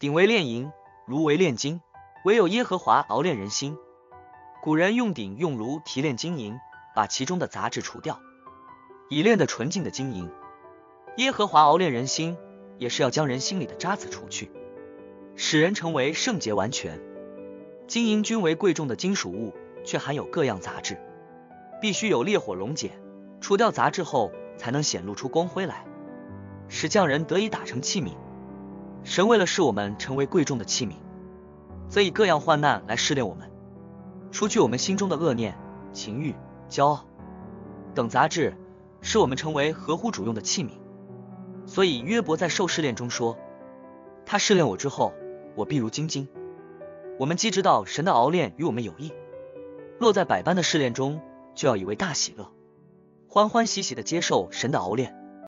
鼎为炼银，炉为炼金，唯有耶和华熬炼人心。古人用鼎用炉提炼金银，把其中的杂质除掉，以炼得纯净的金银。耶和华熬炼人心，也是要将人心里的渣滓除去，使人成为圣洁完全。金银均为贵重的金属物，却含有各样杂质，必须有烈火溶解，除掉杂质后，才能显露出光辉来，使匠人得以打成器皿。神为了使我们成为贵重的器皿，则以各样患难来试炼我们，除去我们心中的恶念、情欲、骄傲等杂质，使我们成为合乎主用的器皿。所以约伯在受试炼中说：“他试炼我之后，我必如精金。”我们既知道神的熬炼与我们有益，落在百般的试炼中，就要以为大喜乐，欢欢喜喜的接受神的熬炼。